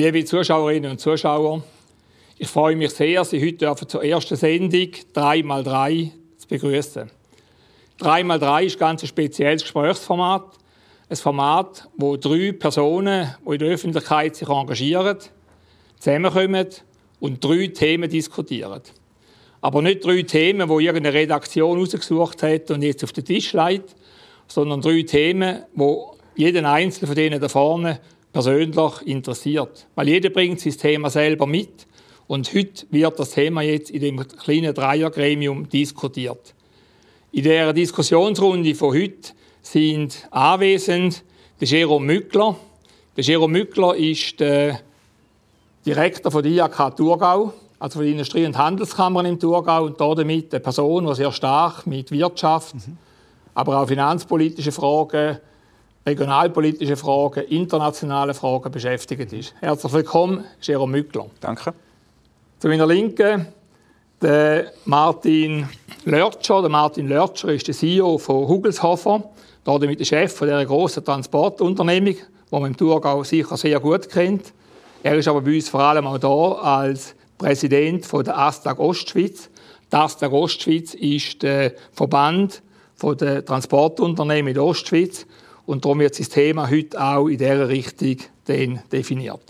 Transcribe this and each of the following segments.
Liebe Zuschauerinnen und Zuschauer, ich freue mich sehr, Sie heute zur ersten Sendung 3x3 zu begrüßen. 3x3 ist ganz ein spezielles Gesprächsformat. Ein Format, wo drei Personen, die in der Öffentlichkeit sich engagieren, zusammenkommen und drei Themen diskutieren. Aber nicht drei Themen, die irgendeine Redaktion ausgesucht hat und jetzt auf den Tisch legt, sondern drei Themen, wo jeden einzelnen von denen da vorne persönlich interessiert. Weil jeder bringt sein Thema selber mit und heute wird das Thema jetzt in dem kleinen Dreiergremium diskutiert. In der Diskussionsrunde von heute sind anwesend der Jerome Mückler. Der Jerome Mückler ist der Direktor von der IAK Thurgau, also von der Industrie- und Handelskammer im Thurgau und damit eine Person, die sehr stark mit Wirtschaft, mhm. aber auch finanzpolitischen Fragen regionalpolitische Fragen, internationale Fragen beschäftigt ist. Herzlich willkommen, Jerome Mückler. Danke. Zu meiner Linken der Martin Lörtscher. Der Martin Lörtscher ist der CEO von Hugelshofer, damit der Chef von dieser grossen Transportunternehmung, die man im Thurgau sicher sehr gut kennt. Er ist aber bei uns vor allem auch da als Präsident von der Astag Ostschweiz. Die Astag Ostschweiz ist der Verband der Transportunternehmen in der Ostschweiz und darum wird das Thema heute auch in dieser Richtung definiert.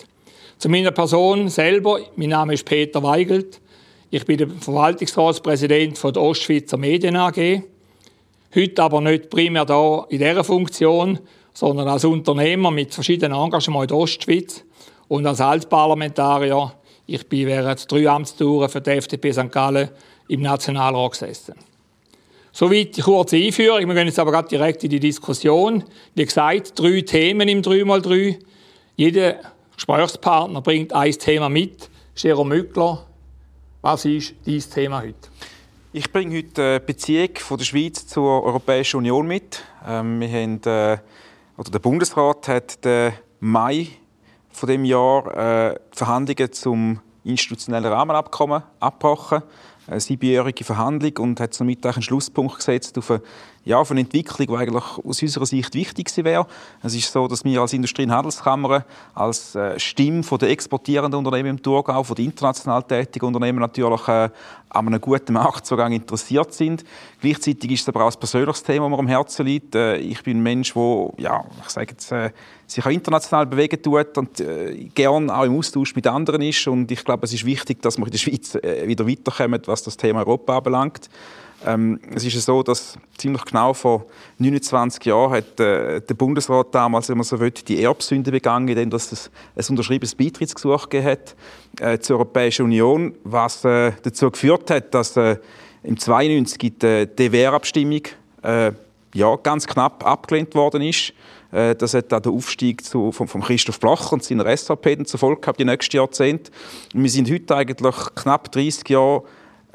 Zu meiner Person selber. Mein Name ist Peter Weigelt. Ich bin der Verwaltungsratspräsident der Ostschweizer Medien AG. Heute aber nicht primär da in dieser Funktion, sondern als Unternehmer mit verschiedenen Engagements in der Ostschweiz und als Altparlamentarier. Ich bin während drei Amtstouren für die FDP St. Gallen im Nationalrat gesessen. Soweit die kurze Einführung. Wir gehen jetzt aber direkt in die Diskussion. Wie gesagt, drei Themen im 3x3. Jeder Gesprächspartner bringt ein Thema mit. Jerome Mückler, was ist dein Thema heute? Ich bringe heute die Beziehung von der Schweiz zur Europäischen Union mit. Ähm, wir haben, äh, oder der Bundesrat hat den Mai von dem Jahr äh, Verhandlungen zum institutionellen Rahmenabkommen abgebrochen eine siebenjährige Verhandlung und hat somit einen Schlusspunkt gesetzt auf eine, ja, auf eine Entwicklung, die eigentlich aus unserer Sicht wichtig wäre. Es ist so, dass wir als Industrie- und Handelskammer, als äh, Stimme der exportierenden Unternehmen im Thurgau, den international tätigen Unternehmen natürlich äh, an einem guten Marktzugang interessiert sind. Gleichzeitig ist es aber auch ein persönliches Thema, das mir am Herzen liegt. Äh, ich bin ein Mensch, der, ja, ich sage jetzt, äh, sich auch international bewegen tut und äh, gern auch im Austausch mit anderen ist. Und ich glaube, es ist wichtig, dass wir in der Schweiz äh, wieder weiterkommen, was das Thema Europa anbelangt. Ähm, es ist so, dass ziemlich genau vor 29 Jahren hat äh, der Bundesrat damals, wenn man so will, die Erbsünde begangen, indem es ein unterschriebenes Beitrittsgesuch hat äh, zur Europäischen Union, was äh, dazu geführt hat, dass äh, im 92 die DWR-Abstimmung äh, ja, ganz knapp abgelehnt worden ist. Äh, das hat auch der Aufstieg zu, von, von Christoph Bloch und seiner SVP zur Folge gehabt, die nächsten Jahrzehnte. Und wir sind heute eigentlich knapp 30 Jahre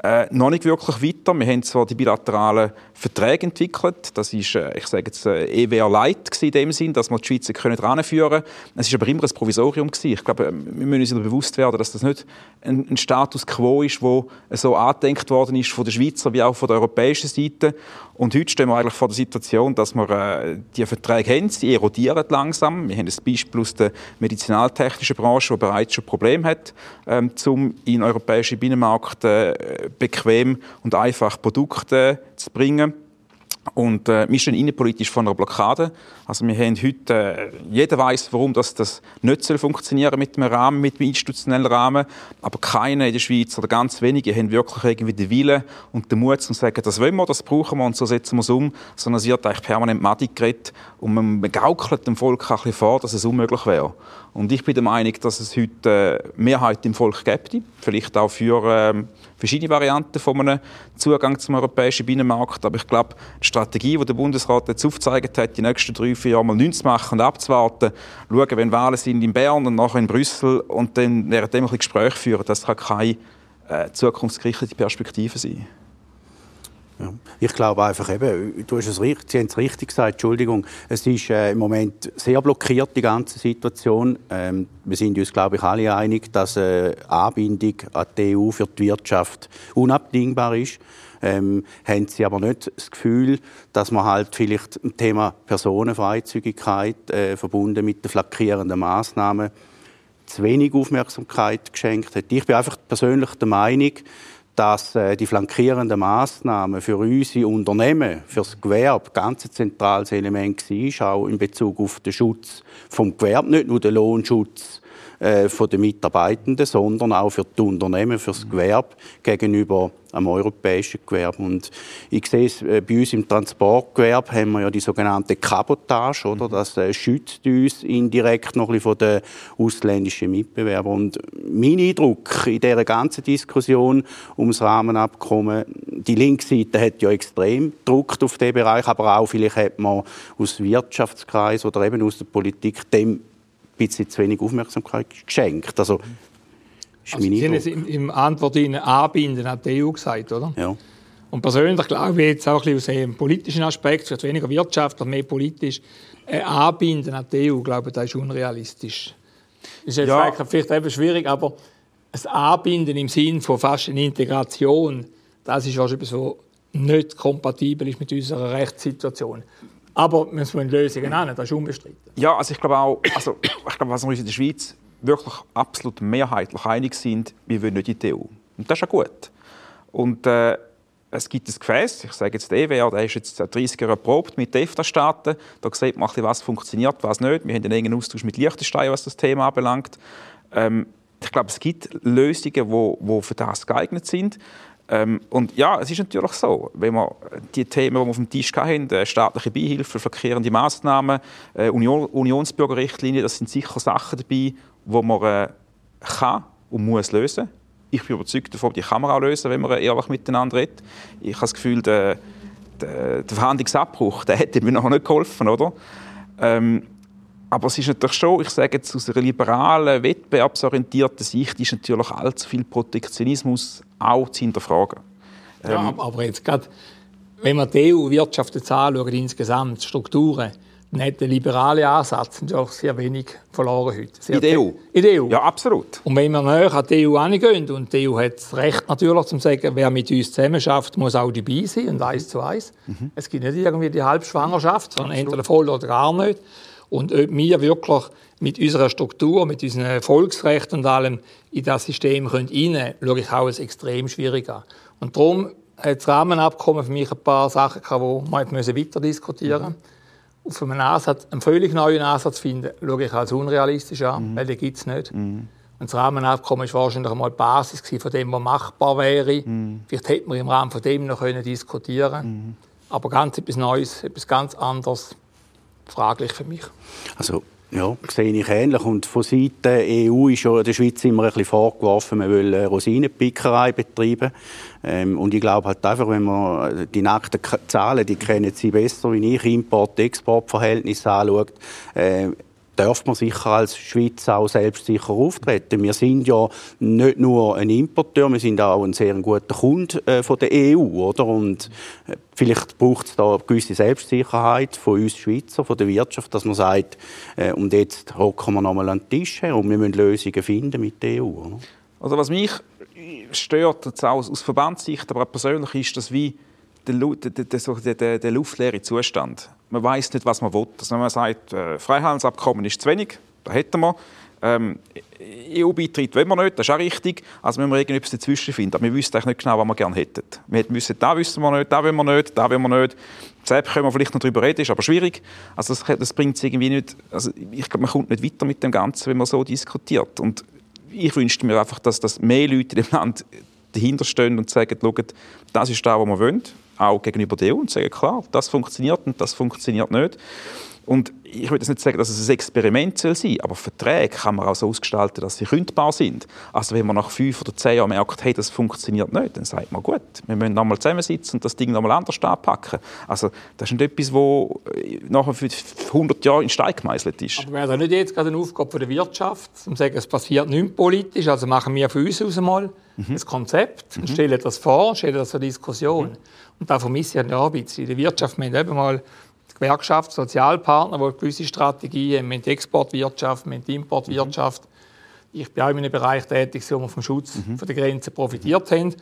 äh, noch nicht wirklich weiter. Wir haben zwar die bilateralen Verträge entwickelt. Das ist, äh, ich sage jetzt, äh, EWR Light in dem Sinn, dass wir die Schweizer können heranführen können. Es ist aber immer ein Provisorium gewesen. Ich glaube, wir müssen uns bewusst werden, dass das nicht ein, Status quo ist, wo so angedenkt worden ist von der Schweizer wie auch von der europäischen Seite. Und heute stehen wir eigentlich vor der Situation, dass wir äh, die Verträge haben, sie erodieren langsam. Wir haben ein Beispiel aus der medizinaltechnischen Branche, die bereits schon Probleme hat, ähm, um in europäischen Binnenmarkt äh, bequem und einfach Produkte zu bringen. Und äh, wir stehen innenpolitisch vor einer Blockade. Also wir haben heute, äh, jeder weiß, warum das, das nicht soll funktionieren mit dem Rahmen, mit dem institutionellen Rahmen. Aber keiner in der Schweiz oder ganz wenige haben wirklich irgendwie den Willen und den Mut zu sagen, das wollen wir, das brauchen wir und so setzen wir es um. Sondern es wird eigentlich permanent Madig geredet und man gaukelt dem Volk ein bisschen vor, dass es unmöglich wäre. Und ich bin der Meinung, dass es heute äh, Mehrheit im Volk gibt, vielleicht auch für äh, verschiedene Varianten von einem Zugang zum europäischen Binnenmarkt. Aber ich glaube, die Strategie, die der Bundesrat jetzt aufgezeigt hat, die nächsten drei, vier Jahre mal nichts zu machen und abzuwarten, schauen, wenn Wahlen sind in Bern und nachher in Brüssel und dann währenddem ein Gespräch führen, das kann keine äh, zukunftsgerichtete Perspektive sein. Ja. Ich glaube einfach eben, du hast es richtig, Sie haben es richtig gesagt, Entschuldigung, es ist äh, im Moment sehr blockiert, die ganze Situation. Ähm, wir sind uns, glaube ich, alle einig, dass eine Anbindung an die EU für die Wirtschaft unabdingbar ist. Ähm, haben Sie aber nicht das Gefühl, dass man halt vielleicht ein Thema Personenfreizügigkeit äh, verbunden mit den flankierenden Maßnahmen zu wenig Aufmerksamkeit geschenkt hat? Ich bin einfach persönlich der Meinung, dass äh, die flankierenden Maßnahmen für unsere Unternehmen, für das Gewerbe, ganz ein zentrales Element war, auch in Bezug auf den Schutz vom Gewerbe, nicht nur den Lohnschutz äh, der Mitarbeitenden, sondern auch für die Unternehmen, für das Gewerbe gegenüber am europäischen Gewerbe. Und ich sehe es äh, bei uns im Transportgewerbe haben wir ja die sogenannte Kabotage, oder? Das äh, schützt uns indirekt noch ein bisschen von den ausländischen Mitbewerbern. Und mein Eindruck in dieser ganzen Diskussion ums Rahmenabkommen, die Linksseite hat ja extrem gedruckt auf diesen Bereich, aber auch vielleicht hat man aus Wirtschaftskreis oder eben aus der Politik dem bisschen zu wenig Aufmerksamkeit geschenkt. Also, ist also Sie haben es im Antwort Ihnen anbinden an die EU gesagt, oder? Ja. Und persönlich glaube ich jetzt auch ein bisschen aus einem politischen Aspekt, vielleicht weniger wirtschaftlich, mehr politisch, ein Anbinden an die EU, glaube ich, das ist unrealistisch. Ist jetzt ja. vielleicht eben schwierig, aber ein Anbinden im Sinn von fast einer Integration, das ist wahrscheinlich so nicht kompatibel ist mit unserer Rechtssituation. Aber wir müssen Lösungen nennen, das ist unbestritten. Ja, also ich glaube auch, also ich glaube, was wir uns in der Schweiz wirklich absolut mehrheitlich einig sind, wir wollen nicht in die EU. Und das ist ja gut. Und äh, es gibt ein Gefäß, ich sage jetzt der EWR, der ist jetzt seit 30 Jahren erprobt mit den EFTA-Staaten. Da sieht man, was funktioniert, was nicht. Wir haben einen engen Austausch mit Liechtenstein, was das Thema anbelangt. Ähm, ich glaube, es gibt Lösungen, die für das geeignet sind. Ähm, und ja, es ist natürlich so, wenn wir die Themen, die wir auf dem Tisch hatten, äh, staatliche Beihilfe, verkehrende Massnahmen, äh, Union, Unionsbürgerrichtlinie, das sind sicher Sachen dabei, die man äh, kann und muss lösen. Ich bin überzeugt davon, die kann man auch lösen, wenn man ehrlich miteinander redet. Ich habe das Gefühl, der, der, der Verhandlungsabbruch, der hätte mir noch nicht geholfen, oder? Ähm, aber es ist natürlich schon, ich sage jetzt aus einer liberalen, wettbewerbsorientierten Sicht, ist natürlich allzu viel Protektionismus auch zu hinterfragen. Ja, ähm, aber jetzt gerade, wenn man die EU-Wirtschaft jetzt anschaut, insgesamt Strukturen, dann hat der liberale Ansatz natürlich sehr wenig verloren heute. Sehr in der EU? In der EU. Ja, absolut. Und wenn wir näher an die EU angehen, und die EU hat das Recht natürlich, zu sagen, wer mit uns zusammen schafft, muss auch dabei sein, und eins zu eins. Mhm. Es gibt nicht irgendwie die Halbschwangerschaft, sondern absolut. entweder voll oder gar nicht. Und ob wir wirklich mit unserer Struktur, mit unseren Volksrechten und allem in das System rein können, schaue ich auch als extrem schwierig an. Und darum hat das Rahmenabkommen für mich ein paar Sachen gehabt, die wir weiter diskutieren müssen. Mhm. Auf einen, Ansatz, einen völlig neuen Ansatz finden, schaue ich als unrealistisch an, mhm. weil den gibt es nicht. Mhm. Und das Rahmenabkommen war wahrscheinlich einmal die Basis von dem, was machbar wäre. Mhm. Vielleicht hätte man im Rahmen von dem noch diskutieren können. Mhm. Aber ganz etwas Neues, etwas ganz anderes fraglich für mich. Also ja, sehe ich ähnlich. Und von Seiten EU ist ja der Schweiz immer ein bisschen vorgeworfen, man will Rosinenpickerei betreiben. Ähm, und ich glaube halt einfach, wenn man die nackten Zahlen, die kennen Sie besser wie ich, Import-Export-Verhältnis anschaut, äh, darf man sicher als Schweiz auch selbstsicher auftreten. Wir sind ja nicht nur ein Importeur, wir sind auch ein sehr guter Kunde äh, von der EU, oder? Und äh, vielleicht braucht es da eine gewisse Selbstsicherheit von uns Schweizer, von der Wirtschaft, dass man sagt, äh, und jetzt hocken wir nochmal an den Tisch und wir müssen Lösungen finden mit der EU. Oder? Also was mich stört, jetzt auch aus Verbandssicht, aber auch persönlich, ist, dass wie der, der, der, der luftleere Zustand man weiß nicht, was man will. Also wenn man sagt, äh, Freihandelsabkommen ist zu wenig, da hätten wir. Ähm, EU-Beitritt wollen wir nicht, das ist auch richtig. Also müssen wir irgendetwas dazwischen finden. Aber wir wissen eigentlich nicht genau, was wir gerne hätten. Wir müssen, da wissen wir nicht, da wollen wir nicht, da wollen wir nicht. Selbst können wir vielleicht noch darüber reden, ist aber schwierig. Also das, das bringt irgendwie nicht, also ich glaube, man kommt nicht weiter mit dem Ganzen, wenn man so diskutiert. Und ich wünschte mir einfach, dass, dass mehr Leute in dem Land dahinter stehen und sagen, schaut, das ist das, was wir wollen auch gegenüber der EU und sagen, klar, das funktioniert und das funktioniert nicht. Und ich würde nicht sagen, dass es ein Experiment soll sein aber Verträge kann man auch so ausgestalten, dass sie kündbar sind. Also wenn man nach fünf oder zehn Jahren merkt, hey, das funktioniert nicht, dann sagt man, gut, wir müssen nochmal zusammensitzen und das Ding nochmal anders anpacken. Also das ist nicht etwas, das äh, nachher für 100 Jahre in Stein gemeißelt ist. Aber wäre das nicht jetzt gerade eine Aufgabe der Wirtschaft, um zu sagen, es passiert nichts politisch, also machen wir für uns aus einmal mhm. ein Konzept und stellen das vor, stellen das zur Diskussion. Mhm. Und da vermisse ich eine Arbeit. In der Wirtschaft wir haben eben mal Gewerkschaft, Sozialpartner, die gewisse Strategien haben. Wir haben die Exportwirtschaft, wir haben die Importwirtschaft. Mhm. Ich bin auch in einem Bereich tätig, wo wir vom Schutz mhm. der Grenzen profitiert haben.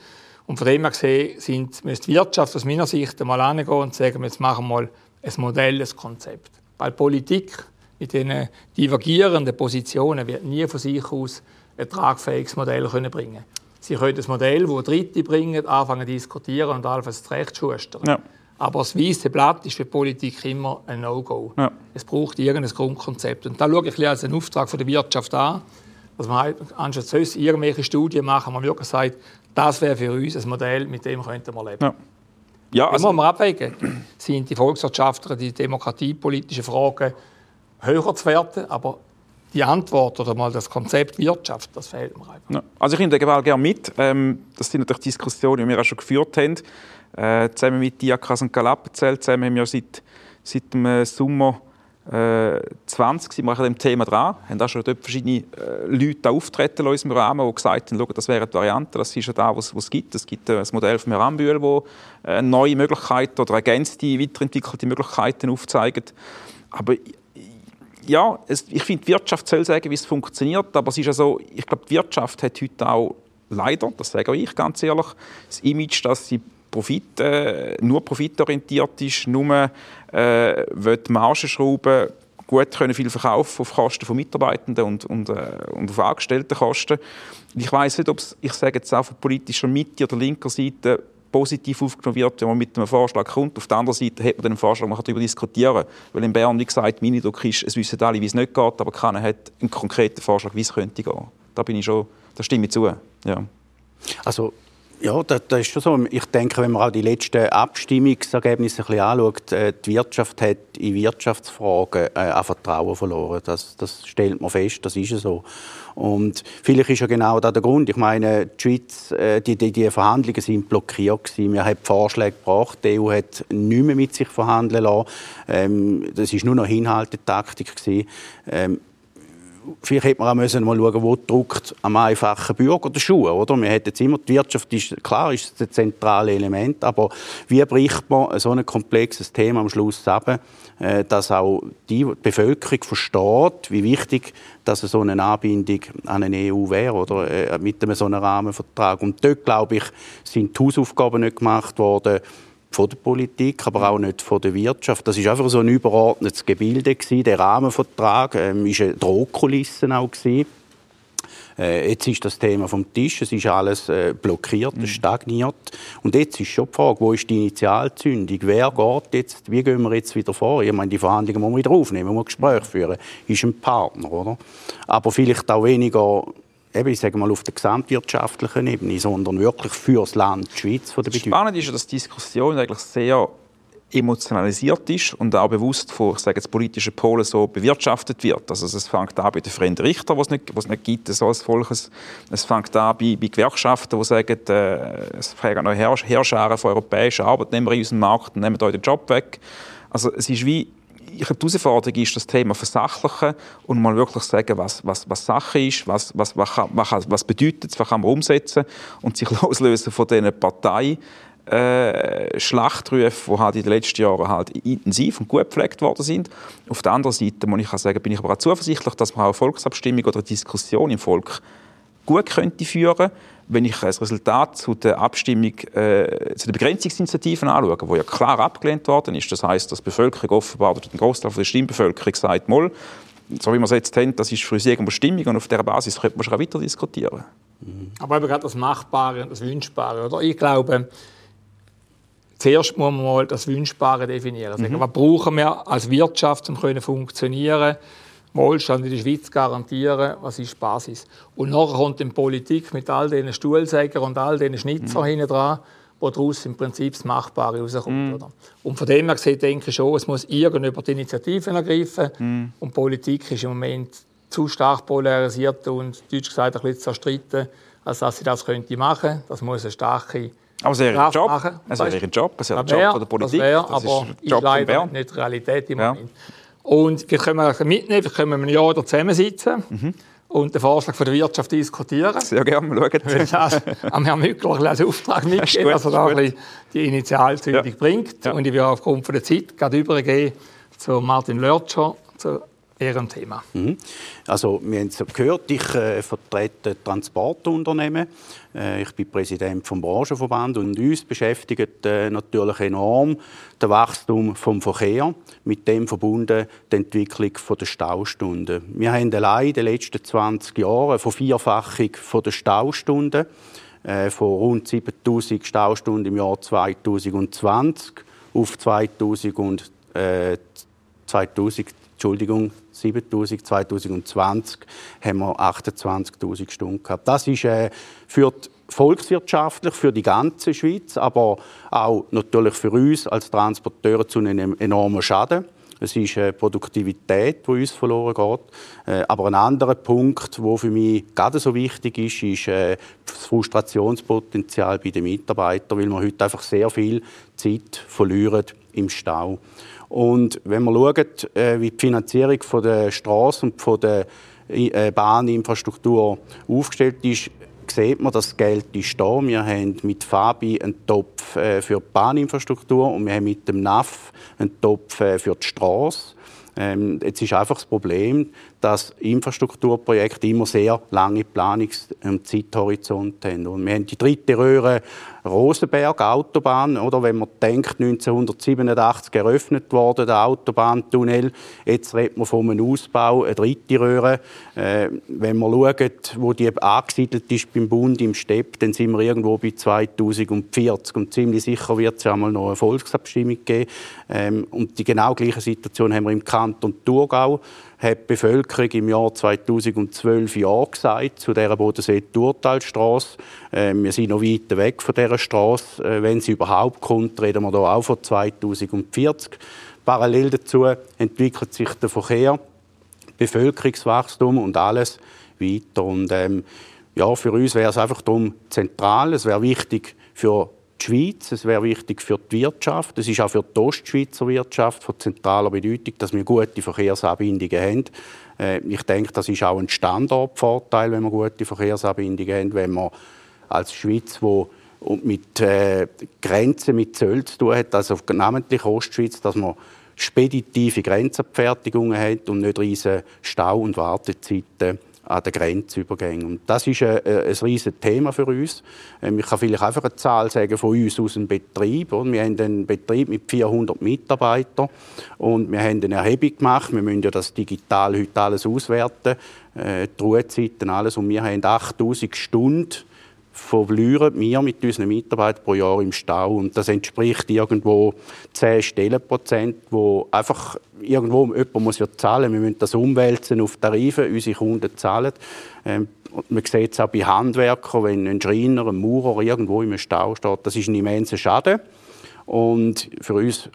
Und von dem her gesehen sind, müsste die Wirtschaft aus meiner Sicht einmal angehen und sagen, jetzt machen wir mal ein Modell, ein Konzept. Weil Politik mit diesen divergierenden Positionen wird nie von sich aus ein tragfähiges Modell können bringen Sie können das Modell, das Dritte bringen, anfangen zu diskutieren und allenfalls zurecht schustern. Ja. Aber das weiße Blatt ist für die Politik immer ein No-Go. Ja. Es braucht irgendein Grundkonzept. Und da schaue ich als einen Auftrag von der Wirtschaft an, dass man halt, anstatt sonst irgendwelche Studien machen, man wirklich sagt, das wäre für uns ein Modell, mit dem könnten wir leben. Ja. Ja, also, muss man abwägen. Sind die Volkswirtschaftler, die demokratiepolitischen Fragen höher zu werten, aber die Antwort oder mal das Konzept Wirtschaft, das fehlt mir einfach. Ja. Also ich nehme den Gewalt gerne mit. Ähm, das sind natürlich Diskussionen, die wir auch schon geführt haben. Äh, zusammen mit Diakas und Galapenzell zusammen haben wir seit, seit dem äh, Sommer äh, 20 sind wir an dem Thema dran. Wir haben auch schon dort verschiedene äh, Leute auftreten in unserem Rahmen, die gesagt haben, das wäre die Variante, das ist ja da, was es gibt. Es gibt äh, das Modell von Herrn Ambühl, das äh, neue Möglichkeiten oder ergänzte, weiterentwickelte Möglichkeiten aufzeigt. Aber ja, es, ich finde, die Wirtschaft soll sagen, wie es funktioniert, aber es ist ja ich glaube, die Wirtschaft hat heute auch leider, das sage auch ich ganz ehrlich, das Image, dass sie Profit, äh, nur profitorientiert ist, nur äh, will Margen schrauben, gut können viel verkaufen auf Kosten von Mitarbeitenden und, und, äh, und auf Angestelltenkosten. Ich weiß nicht, ob ich sage jetzt auch von politischer Mitte oder linker Seite positiv aufgenommen wird, wenn man mit einem Vorschlag kommt. Auf der anderen Seite hat man den Vorschlag, man kann darüber diskutieren. Weil in Bern, wie gesagt, mein Eindruck ist, es wissen alle, wie es nicht geht, aber keiner hat einen konkreten Vorschlag, wie es könnte gehen. Da bin ich schon, da stimme ich zu. Ja. Also ja, das, das, ist schon so. Ich denke, wenn man auch die letzten Abstimmungsergebnisse ein bisschen anschaut, äh, die Wirtschaft hat in Wirtschaftsfragen äh, an Vertrauen verloren. Das, das stellt man fest, das ist so. Und vielleicht ist ja genau da der Grund. Ich meine, die Schweiz, äh, die, die, die Verhandlungen sind blockiert gewesen. Wir haben Vorschläge gebracht. Die EU hat nicht mehr mit sich verhandeln lassen. Ähm, das ist nur noch Inhaltetaktik gewesen. Ähm, vielleicht hätte man auch müssen mal schauen, wo drückt am einfachen Bürger die Schuhe, oder? Wir hätten jetzt immer, die Wirtschaft ist, klar, ist das zentrale Element, aber wie bricht man so ein komplexes Thema am Schluss ab, äh, dass auch die Bevölkerung versteht, wie wichtig dass so eine Anbindung an eine EU wäre oder äh, mit einem so einem Rahmenvertrag. Und dort, glaube ich, sind die Hausaufgaben nicht gemacht worden, von der Politik, aber auch nicht von der Wirtschaft. Das ist einfach so ein übergeordnetes Gebilde gewesen. Der Rahmenvertrag ähm, ist eine Drohkulisse auch gewesen. Äh, jetzt ist das Thema vom Tisch, es ist alles äh, blockiert, mhm. stagniert. Und jetzt ist schon die Frage, wo ist die Initialzündung? Wer geht jetzt, wie gehen wir jetzt wieder vor? Ich meine, die Verhandlungen muss man wieder aufnehmen, man muss Gespräche führen. Ist ein Partner, oder? Aber vielleicht auch weniger eben, ich sage mal, auf der gesamtwirtschaftlichen Ebene, sondern wirklich für das Land, die Schweiz von der Bedeutung. Spannend ist, dass die Diskussion eigentlich sehr emotionalisiert ist und auch bewusst von ich sage jetzt, politischen Polen so bewirtschaftet wird. Also es fängt an bei den Freien Richtern, was es nicht, gibt, so als Volkes. Es fängt an bei, bei Gewerkschaften, die sagen, äh, es fragen noch Herrscharen von europäischen Arbeitnehmern in unserem Markt und nehmen euch den Job weg. Also es ist wie ich glaube, die Herausforderung ist, das Thema versachlichen und mal wirklich sagen, was, was, was Sache ist, was, was, was, was, was bedeutet es, was kann man umsetzen und sich loslösen von diesen Partei äh, Schlachtrufe, die halt in den letzten Jahren halt intensiv und gut gepflegt worden sind. Auf der anderen Seite muss ich auch sagen, bin ich aber auch zuversichtlich, dass man auch eine Volksabstimmung oder eine Diskussion im Volk gut könnte führen wenn ich das Resultat zu der Abstimmung, äh, zu den Begrenzungsinitiativen anschaue, wo ja klar abgelehnt worden ist, das heißt, dass die Bevölkerung offenbar, oder der Großteil der Stimmbevölkerung sagt, mal, so wie wir es jetzt haben, das ist für uns irgendwo Stimmung und auf dieser Basis könnte man schon weiter diskutieren. Aber eben gerade das Machbare und das Wünschbare, oder? Ich glaube, zuerst muss man mal das Wünschbare definieren. Mhm. was brauchen wir als Wirtschaft, um zu funktionieren? Wohlstand in der Schweiz garantieren, was ist die Basis. Und nachher kommt die Politik mit all diesen Stuhlsägern und all diesen Schnitzer mhm. hinten dran, wo daraus im Prinzip das Machbare rauskommt. Mm. Oder? Und von dem her gesehen denke ich schon, es muss irgendjemand Initiativen ergreifen. Mm. Und Politik ist im Moment zu stark polarisiert und deutsch gesagt ein bisschen zerstritten, als dass sie das könnte machen. Das muss eine starke aber es wäre ein Job. Machen. Es wäre ein Job, es wäre ein Job von der Politik. Das, wär, das aber ist, ist leider nicht Realität im ja. Moment. Und wir können wir mitnehmen, wir können ein Jahr da zusammensitzen. Mhm und den Vorschlag von der Wirtschaft diskutieren. Sehr gerne, schauen. Weil das am Herrn Mückler als Auftrag mitgeben, dass er da ein die Initialzündung ja. bringt. Ja. Und ich will aufgrund von der Zeit gerade übergehen zu Martin Lörtscher, zu Ihrem Thema. Mhm. Also, wir haben es gehört, ich äh, vertrete Transportunternehmen. Äh, ich bin Präsident vom Branchenverband und uns beschäftigt äh, natürlich enorm das Wachstum vom Verkehr, mit dem verbunden die Entwicklung der Staustunden. Wir haben allein in den letzten 20 Jahren eine Vervierfachung der Staustunden äh, von rund 7000 Staustunden im Jahr 2020 auf 2000 äh, 2000 Entschuldigung, 7000, 2020 haben wir 28.000 Stunden gehabt. Das ist äh, für die volkswirtschaftlich für die ganze Schweiz, aber auch natürlich für uns als Transporteure zu einem enormen Schaden. Es ist eine Produktivität, die uns verloren geht. Äh, aber ein anderer Punkt, der für mich gerade so wichtig ist, ist äh, das Frustrationspotenzial bei den Mitarbeitern, weil wir heute einfach sehr viel Zeit verlieren im Stau. Und wenn man schaut, äh, wie die Finanzierung von der Straße und von der äh, Bahninfrastruktur aufgestellt ist, sieht man, dass das Geld ist da. Wir haben mit Fabi einen Topf äh, für die Bahninfrastruktur und wir haben mit dem NAF einen Topf für die Straße. Ähm, jetzt ist einfach das Problem, dass Infrastrukturprojekte immer sehr lange Planungs- und Zeithorizonte haben. Und wir haben die dritte Röhre Rosenberg Autobahn, oder wenn man denkt, 1987 eröffnet worden, der Autobahntunnel, jetzt redet man von einem Ausbau, eine dritte Röhre. Äh, wenn man schaut, wo die angesiedelt ist beim Bund im Stepp, dann sind wir irgendwo bei 2040 und ziemlich sicher wird es ja mal noch eine Volksabstimmung geben. Ähm, und die genau gleiche Situation haben wir im Kanton Thurgau hat die Bevölkerung im Jahr 2012 Ja gesagt zu dieser Bodensee-Turtalstrasse. Äh, wir sind noch weit weg von dieser Straße. Äh, wenn sie überhaupt kommt, reden wir hier auch von 2040. Parallel dazu entwickelt sich der Verkehr, Bevölkerungswachstum und alles weiter. Und, ähm, ja, für uns wäre es einfach darum zentral. Es wäre wichtig für Schweiz, es wäre wichtig für die Wirtschaft, es ist auch für die Ostschweizer Wirtschaft von zentraler Bedeutung, dass wir gute Verkehrsanbindungen haben. Äh, ich denke, das ist auch ein Standortvorteil, wenn wir gute Verkehrsanbindungen haben, wenn man als Schweiz, wo mit äh, Grenzen mit Zöll zu tun hat, also namentlich Ostschweiz, dass man speditive Grenzabfertigungen hat und nicht riesige Stau- und Wartezeiten an den Grenzübergängen. Und das ist ein, ein riesiges Thema für uns. Ähm, ich kann vielleicht einfach eine Zahl sagen von uns aus dem Betrieb. Wir haben einen Betrieb mit 400 Mitarbeitern und wir haben eine Erhebung gemacht. Wir müssen ja das digital heute alles auswerten, äh, die Ruhezeiten, alles. Und wir haben 8000 Stunden verlieren wir mit unseren Mitarbeitern pro Jahr im Stau. Und das entspricht irgendwo 10 Stellenprozent, wo einfach irgendwo jemand muss ja zahlen. Wir müssen das umwälzen auf Tarife, unsere Kunden zahlen. Ähm, man sieht es auch bei Handwerkern, wenn ein Schreiner, ein Maurer irgendwo im Stau steht, das ist ein immenser Schaden. Und für uns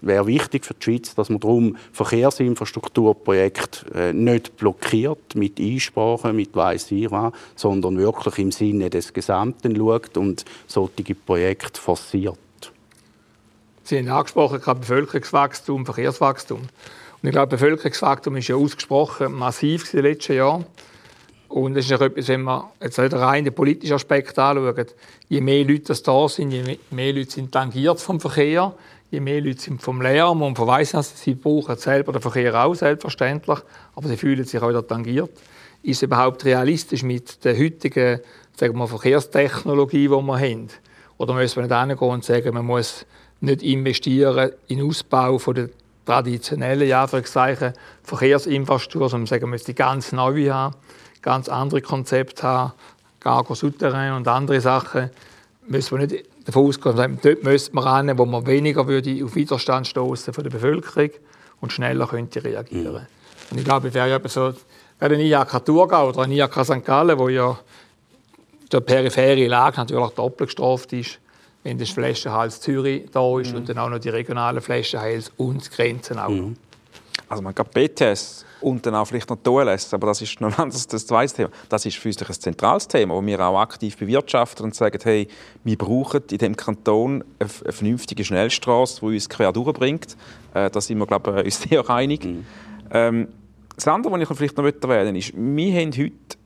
wäre wichtig für die Schweiz, dass man darum Verkehrsinfrastrukturprojekte äh, nicht blockiert mit Einsprachen, mit weiss ich sondern wirklich im Sinne des Gesamten schaut und solche Projekte forciert. Sie haben angesprochen, gerade Bevölkerungswachstum, Verkehrswachstum. Und ich glaube, Bevölkerungswachstum ist ja ausgesprochen massiv in den letzten Jahren. Und das ist auch etwas, wenn man jetzt rein den politischen Aspekt anschaut, je mehr Leute da sind, je mehr Leute sind tangiert vom Verkehr, je mehr Leute sind vom Lärm und von weiss sie brauchen selber den Verkehr auch, selbstverständlich, aber sie fühlen sich auch wieder tangiert. Ist es überhaupt realistisch mit der heutigen sagen wir, Verkehrstechnologie, die wir haben? Oder müssen wir nicht hingehen und sagen, man muss nicht investieren in den Ausbau der traditionellen Verkehrsinfrastruktur, sondern sagen, man muss die ganz neu haben ganz andere Konzepte haben, Cargo Souterrain und andere Sachen, müssen wir nicht davon ausgehen, dort müsste man ran, wo man weniger würde auf Widerstand stoßen von der Bevölkerung und schneller könnte reagieren. Mhm. Und ich glaube, wäre ja so, wäre ein IAK Thurgau oder ein IAK St. Gallen, wo ja der periphere Lage natürlich doppelt gestraft ist, wenn der Flaschenhals Zürich da ist mhm. und dann auch noch die regionalen Flaschenhals und Grenzen auch. Mhm. Also man kann BTS und dann auch vielleicht noch die OLS, aber das ist noch ein anderes das zweite Thema. Das ist für uns ein zentrales Thema, wo wir auch aktiv bewirtschaften und sagen, hey, wir brauchen in diesem Kanton eine, eine vernünftige Schnellstraße, die uns quer durchbringt. Äh, da sind wir, glaube ich, uns sehr einig. Mhm. Ähm, das andere, was ich vielleicht noch erwähnen möchte, ist, wir haben heute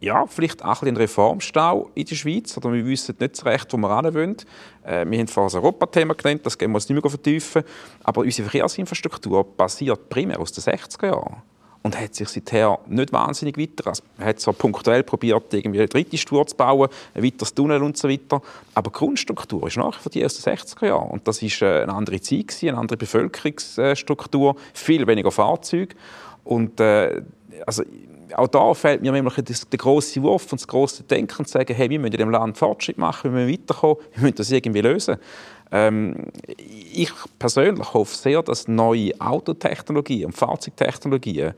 ja, vielleicht auch ein Reformstau in der Schweiz. Oder wir wissen nicht so recht, wo wir hin wollen. Äh, wir haben vorhin das Europathema genannt, das gehen wir uns nicht mehr vertiefen. Aber unsere Verkehrsinfrastruktur basiert primär aus den 60er Jahren und hat sich seither nicht wahnsinnig weiter. Also, man hat zwar punktuell probiert, irgendwie eine dritte Spur zu bauen, ein weiteres Tunnel und so weiter, aber die Grundstruktur ist nach wie die aus den 60er Jahren. Und das ist äh, eine andere Zeit, eine andere Bevölkerungsstruktur, viel weniger Fahrzeuge. Und äh, also, auch da fällt mir nämlich der große Wurf und das große Denken zu sagen, hey, wir müssen in dem Land Fortschritt machen, wir müssen weiterkommen, wir müssen das irgendwie lösen. Ähm, ich persönlich hoffe sehr, dass neue Autotechnologien und Fahrzeugtechnologien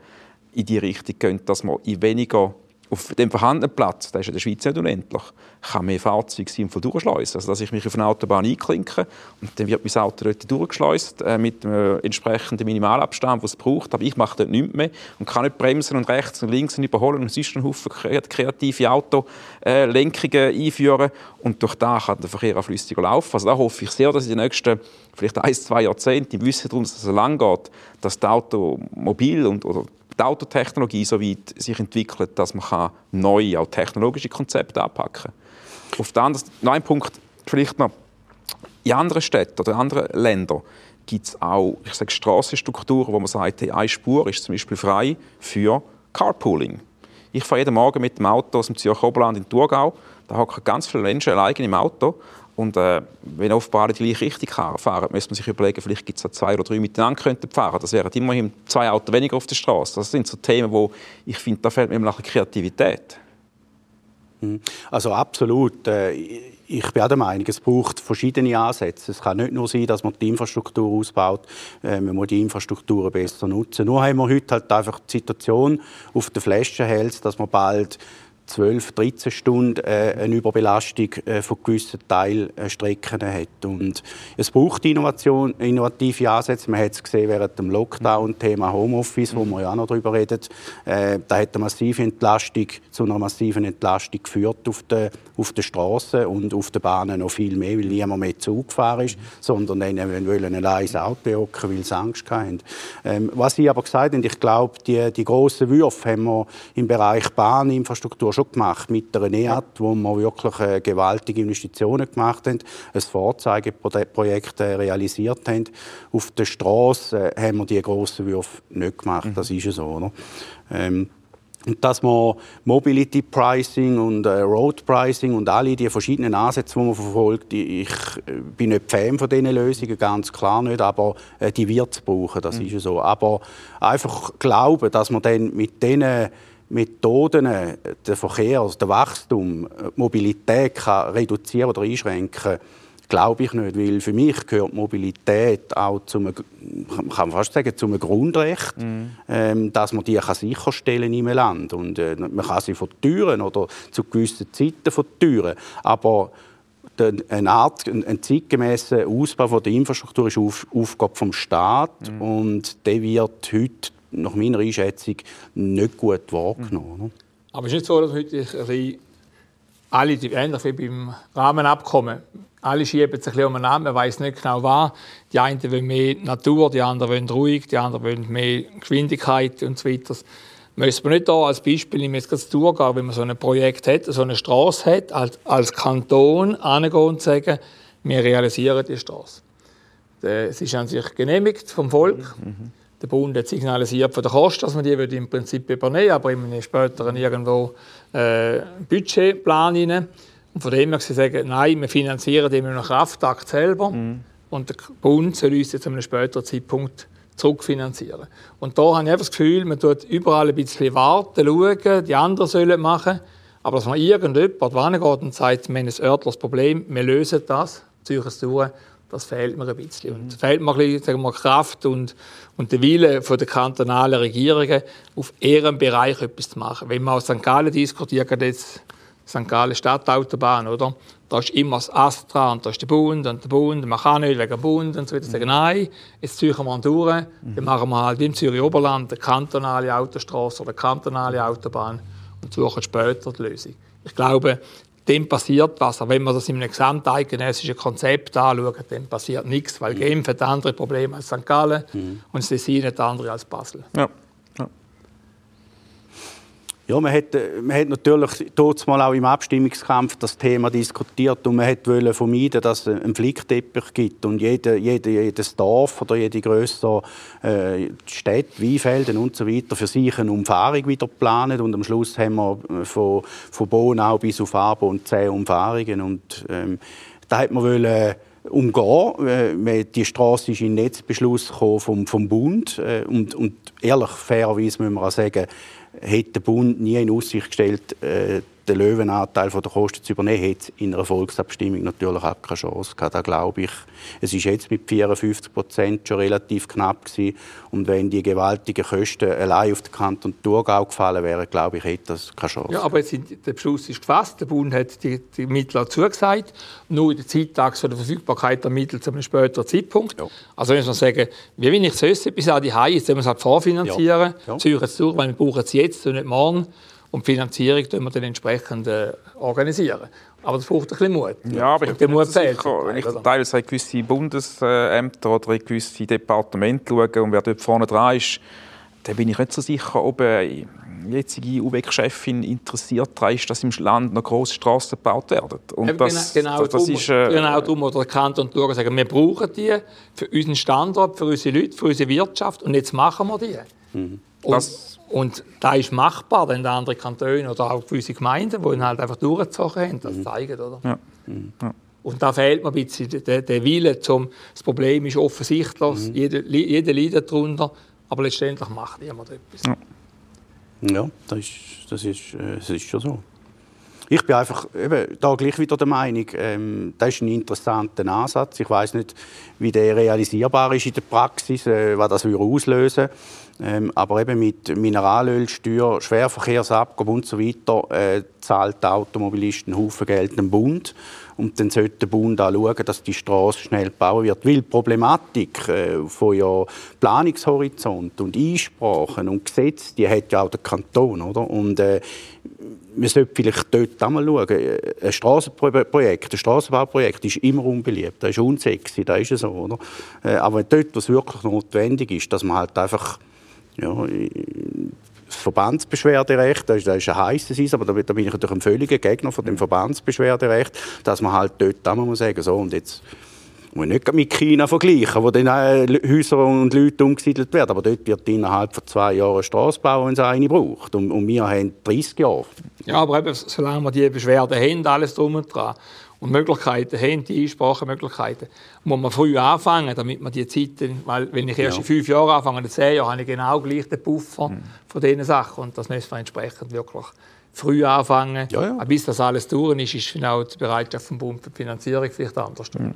in die Richtung gehen, dass man in weniger auf dem vorhandenen Platz, der ist in der Schweiz nicht unendlich, kann mehr Fahrzeuge sinnvoll durchschleusen. Also, dass ich mich auf eine Autobahn einklinke und dann wird mein Auto dort durchgeschleust äh, mit dem entsprechenden Minimalabstand, den es braucht, aber ich mache dort nichts mehr und kann nicht bremsen und rechts und links und überholen und sonst einen Haufen kreative Autolenkungen äh, einführen und durch da kann der Verkehr auch flüssiger laufen. Also da hoffe ich sehr, dass in den nächsten vielleicht ein, zwei Jahrzehnten im Wissen darum, dass es lang geht, dass das Automobil und, oder die Autotechnologie so weit sich entwickelt, dass man neue, auch technologische Konzepte anpacken kann. Auf der anderen noch ein Punkt, vielleicht noch, in anderen Städten oder anderen Ländern gibt es auch ich sage, Strassenstrukturen, wo man sagt, hey, eine Spur ist zum Beispiel frei für Carpooling. Ich fahre jeden Morgen mit dem Auto aus dem Zürcher Oberland in Thurgau. Da hocken ganz viele Menschen allein im Auto und äh, wenn offenbar alle die gleiche Richtung fahren, müsste man sich überlegen, vielleicht gibt es zwei oder drei miteinander könnten fahren. Das wären immerhin zwei Autos weniger auf der Straße. Das sind so Themen, wo ich finde, da fehlt mir nach Kreativität. Mhm. Also absolut. Äh, ich bin auch der Meinung, es braucht verschiedene Ansätze. Es kann nicht nur sein, dass man die Infrastruktur ausbaut, äh, man muss die Infrastruktur besser nutzen. Nur haben wir heute halt einfach die Situation auf der Fläche hält, dass man bald 12, 13 Stunden äh, eine Überbelastung äh, von gewissen Teilstrecken hat. Und es braucht Innovation, innovative Ansätze. Man hat es gesehen während dem Lockdown, Thema Homeoffice, wo wir ja auch noch darüber reden. Äh, da hat eine massive Entlastung zu einer massiven Entlastung geführt auf der, auf der Straße und auf den Bahnen noch viel mehr, weil niemand mehr Zug gefahren ist, sondern dann wollen ein leises Auto hocken, weil sie Angst hatten. Ähm, was ich aber gesagt habe, ich glaube, die, die grossen Würfe haben wir im Bereich Bahninfrastruktur schon gemacht mit der NEAT, wo wir wirklich äh, gewaltige Investitionen gemacht haben, ein Vorzeigeprojekt äh, realisiert haben. Auf der Straße äh, haben wir die grossen Würfe nicht gemacht, mhm. das ist so. Oder? Ähm, und dass man Mobility Pricing und äh, Road Pricing und alle die verschiedenen Ansätze, die man verfolgt, ich äh, bin nicht Fan von diesen Lösungen, ganz klar nicht, aber äh, die wird es brauchen, das mhm. ist so. Aber einfach glauben, dass man dann mit diesen Methoden äh, den Verkehr, also den Wachstum, die äh, Mobilität kann reduzieren oder einschränken glaube ich nicht, weil für mich gehört Mobilität auch zum, man kann fast sagen, zum Grundrecht, mm. ähm, dass man die kann sicherstellen im Land und äh, man kann sie verteuern oder zu gewissen Zeiten verteuern, aber eine Art, ein zeitgemäßer Ausbau der Infrastruktur ist Auf, Aufgabe vom Staat mm. und der wird heute nach meiner Einschätzung nicht gut wahrgenommen. Mhm. Aber es ist nicht so, dass heute ein alle, ähnlich wie beim Rahmenabkommen, alle schieben sich ein um den Namen, man weiß nicht genau was. Die einen wollen mehr Natur, die anderen wollen ruhig, die anderen wollen mehr Geschwindigkeit und so weiter. Müssen wir nicht da als Beispiel, ich jetzt gerade durchgehen, wenn man so ein Projekt hat, so eine Straße hat, als, als Kanton angehen und sagen, wir realisieren die Straße. Es ist an sich genehmigt vom Volk. Mhm. Der Bund hat signalisiert von der Kosten, dass man die im Prinzip übernehmen aber in einem späteren irgendwo äh, Budgetplan rein. Und von dem her sie sagen, nein, wir finanzieren den nach Kraftakt selber mhm. und der Bund soll uns jetzt zu einem späteren Zeitpunkt zurückfinanzieren. Und da habe ich einfach das Gefühl, man tut überall ein bisschen warten, schauen, die anderen sollen machen, aber dass man irgendjemand geht und sagt, wir haben ein örtliches Problem, wir lösen das, ziehen es durch, das fehlt mir ein bisschen. Und fehlt mir ein bisschen sagen wir, Kraft und, und der Wille der kantonalen Regierungen, auf ihrem Bereich etwas zu machen. Wenn man aus St. Gallen diskutiert, jetzt St. Gallen Stadtautobahn, oder? Da ist immer das Astra und da ist der Bund und der Bund, man kann nicht wegen dem Bund und so weiter. Sagen, nein, jetzt ziehen wir durch, dann machen wir halt wie im Zürich Oberland eine kantonale Autostraße oder eine kantonale Autobahn und suchen später die Lösung. Ich glaube, dem passiert was. Aber wenn man das in einem gesamteidgenössischen Konzept anschaut, dann passiert nichts, weil Genf hat andere Probleme als St. Gallen mhm. und Tessin hat andere als Basel. Ja. Ja, man hat, äh, man hat natürlich mal auch im Abstimmungskampf das Thema diskutiert und man wollte vermeiden, dass es einen Flickteppich gibt und jede, jede, jedes Dorf oder jede größere äh, Stadt, Weinfelden und so weiter für sich eine Umfahrung wieder planen und am Schluss haben wir äh, von, von Bonau bis auf Arbon zehn Umfahrungen und ähm, da hat man wollen, äh, umgehen. Die Straße ist in Netzbeschluss vom, vom Bund und, und ehrlich, fairerweise müssen wir auch sagen, hätte der Bund nie in Aussicht gestellt, äh, den Löwenanteil der Kosten zu übernehmen, hätte in einer Volksabstimmung natürlich auch keine Chance gehabt. Da glaube ich, es ist jetzt mit 54 Prozent schon relativ knapp gewesen. Und wenn die gewaltigen Kosten allein auf den Kanton Thurgau gefallen wären, glaube ich, hätte das keine Chance. Ja, aber jetzt der Beschluss ist gefasst. Der Bund hat die, die Mittel zugesagt. Nur in der Zeitachse der Verfügbarkeit der Mittel zu einem späteren Zeitpunkt. Ja. Also muss man sagen, wie wenn ich es bis an die Hause, jetzt müssen wir es halt vorfinanzieren. Ja. Ja. Ziehen es durch, weil wir brauchen es jetzt und nicht morgen. Und die Finanzierung tun wir dann entsprechend äh, organisieren. Aber das braucht ein bisschen Mut. Ja, aber ich, der Mut fehlt. Sicher, wenn ich teilweise in gewisse Bundesämter oder in gewisse Departemente schaue und wer dort vorne dran ist, dann bin ich nicht so sicher, ob eine jetzige UWEG-Chefin interessiert daran ist, dass im Land noch grosse Straßen gebaut werden. Und das, genau, das, das darum, ist, äh, genau darum, oder der Kanton schauen, sagen, wir brauchen die für unseren Standort, für unsere Leute, für unsere Wirtschaft und jetzt machen wir die. Mhm. Und, das, und das ist machbar, denn die anderen Kantone oder auch gewisse Gemeinden, die ihn halt einfach durchgezogen haben, das mhm. zeigen, oder? Ja. Mhm. ja. Und da fehlt mir ein bisschen der, der Wille zum, das Problem ist offensichtlich, mhm. jeder, jeder leidet darunter, aber letztendlich macht niemand etwas. Ja, ja das, ist, das, ist, äh, das ist schon so. Ich bin einfach eben, da gleich wieder der Meinung, ähm, das ist ein interessanter Ansatz. Ich weiß nicht, wie der realisierbar ist in der Praxis, äh, was das auslösen würde. Ähm, aber eben mit Mineralölsteuer, Schwerverkehrsabgabe und so weiter äh, zahlt der Automobilist einen Haufen Geld dem Bund. Und dann sollte der Bund auch schauen, dass die Straße schnell gebaut wird. Weil die Problematik äh, von ja Planungshorizont und Einsprachen und Gesetz, die hat ja auch der Kanton. Oder? Und äh, wir sollten vielleicht dort einmal schauen. Ein Straßenprojekt, ein Straßenbauprojekt ist immer unbeliebt. Das ist unsexy, das ist so. Oder? Äh, aber dort, was wirklich notwendig ist, dass man halt einfach ja, das Verbandsbeschwerderecht, das ist, das ist ein heißes Eis, aber da, bin ich natürlich ein völliger Gegner von dem Verbandsbeschwerderecht, dass man halt dort auch muss sagen, so und jetzt muss ich nicht mit China vergleichen, wo dann äh, Häuser und Leute umgesiedelt werden, aber dort wird innerhalb von zwei Jahren Straße bauen, wenn es eine braucht und, und wir haben 30 Jahre. Ja, aber eben, solange wir die Beschwerden haben, alles drum und dran, und Möglichkeiten haben, die Einsprachemöglichkeiten, muss man früh anfangen, damit man die Zeiten, weil wenn ich erst ja. in fünf Jahren anfange, in zehn Jahren, habe ich genau gleich den Puffer mhm. von diesen Sachen und das müssen wir entsprechend wirklich früh anfangen. Ja, ja. Bis das alles durch ist, ist genau die Bereitschaft vom Bund für die Finanzierung vielleicht anders. Mhm.